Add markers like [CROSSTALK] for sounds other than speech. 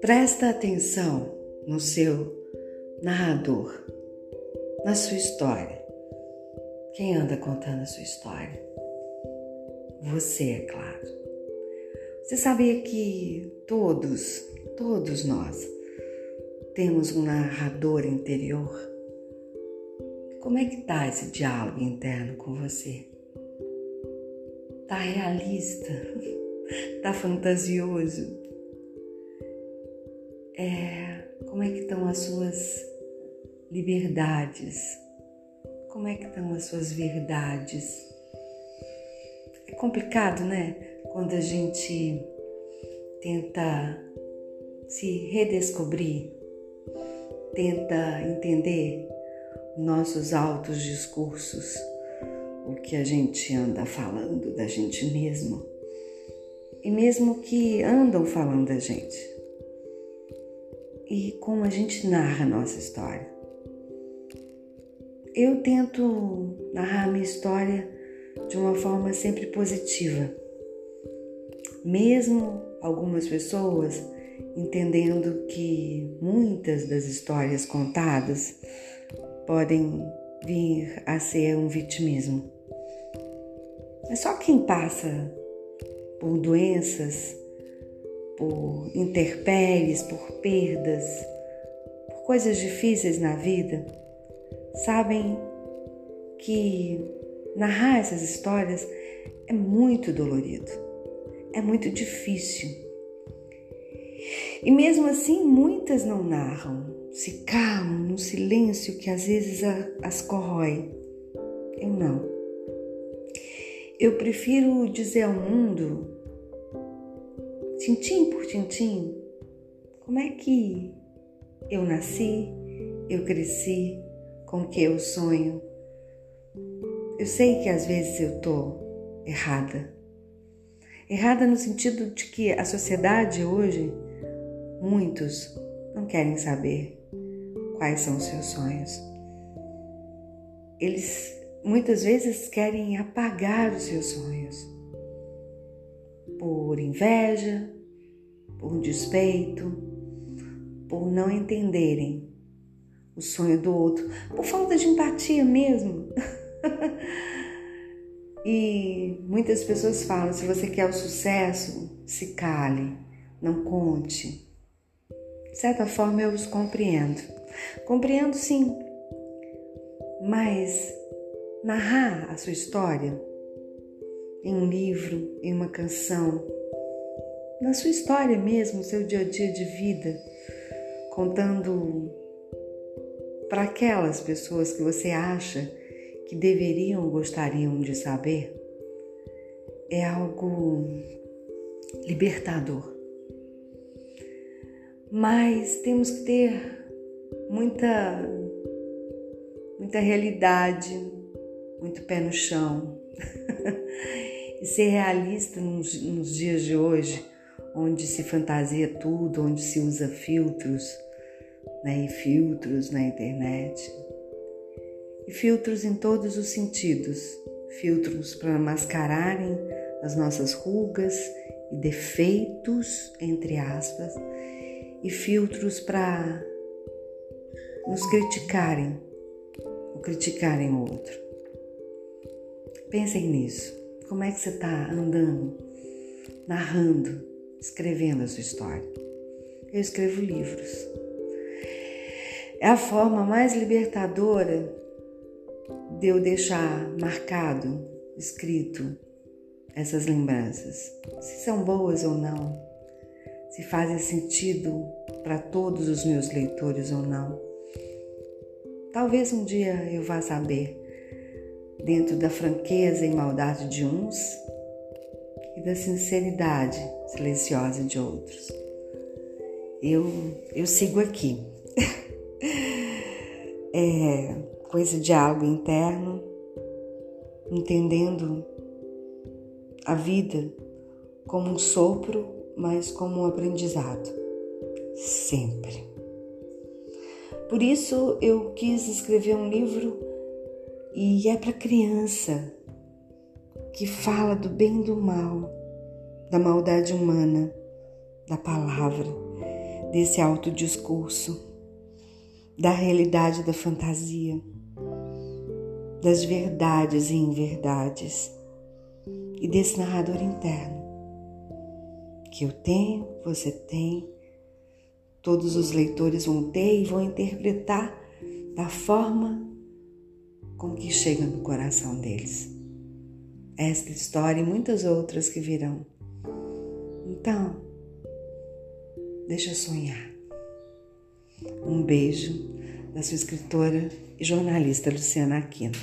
Presta atenção no seu narrador, na sua história. Quem anda contando a sua história? Você, é claro. Você sabia que todos, todos nós, temos um narrador interior? Como é que tá esse diálogo interno com você? Tá realista? Tá fantasioso? É, como é que estão as suas liberdades? Como é que estão as suas verdades? É complicado, né? Quando a gente tenta se redescobrir, tenta entender nossos altos discursos, o que a gente anda falando da gente mesmo e mesmo que andam falando da gente e como a gente narra a nossa história. Eu tento narrar a minha história de uma forma sempre positiva, mesmo algumas pessoas entendendo que muitas das histórias contadas podem vir a ser um vitimismo. É só quem passa por doenças por intempéries, por perdas, por coisas difíceis na vida, sabem que narrar essas histórias é muito dolorido, é muito difícil. E mesmo assim, muitas não narram, se calam no silêncio que às vezes as corrói. Eu não. Eu prefiro dizer ao mundo tintim por tintim, como é que eu nasci, eu cresci, com o que eu sonho. Eu sei que às vezes eu tô errada. Errada no sentido de que a sociedade hoje, muitos não querem saber quais são os seus sonhos. Eles muitas vezes querem apagar os seus sonhos por inveja, por despeito, por não entenderem o sonho do outro, por falta de empatia mesmo. [LAUGHS] e muitas pessoas falam: se você quer o sucesso, se cale, não conte. De certa forma eu os compreendo. Compreendo sim, mas narrar a sua história em um livro, em uma canção, na sua história mesmo, seu dia a dia de vida, contando para aquelas pessoas que você acha que deveriam gostariam de saber, é algo libertador. Mas temos que ter muita muita realidade, muito pé no chão. [LAUGHS] e ser realista nos, nos dias de hoje, onde se fantasia tudo, onde se usa filtros, né, e filtros na internet. E filtros em todos os sentidos, filtros para mascararem as nossas rugas e defeitos, entre aspas, e filtros para nos criticarem, ou criticarem o outro. Pensem nisso. Como é que você está andando, narrando, escrevendo a sua história? Eu escrevo livros. É a forma mais libertadora de eu deixar marcado, escrito essas lembranças, se são boas ou não, se fazem sentido para todos os meus leitores ou não. Talvez um dia eu vá saber dentro da franqueza e maldade de uns e da sinceridade silenciosa de outros. Eu, eu sigo aqui. [LAUGHS] é, com esse diálogo interno, entendendo a vida como um sopro, mas como um aprendizado. Sempre. Por isso eu quis escrever um livro e é para criança. que fala do bem e do mal, da maldade humana, da palavra, desse autodiscurso, da realidade da fantasia, das verdades e inverdades e desse narrador interno que eu tenho, você tem, todos os leitores vão ter e vão interpretar da forma com que chega no coração deles. Esta história e muitas outras que virão. Então, deixa sonhar. Um beijo da sua escritora e jornalista Luciana Aquino.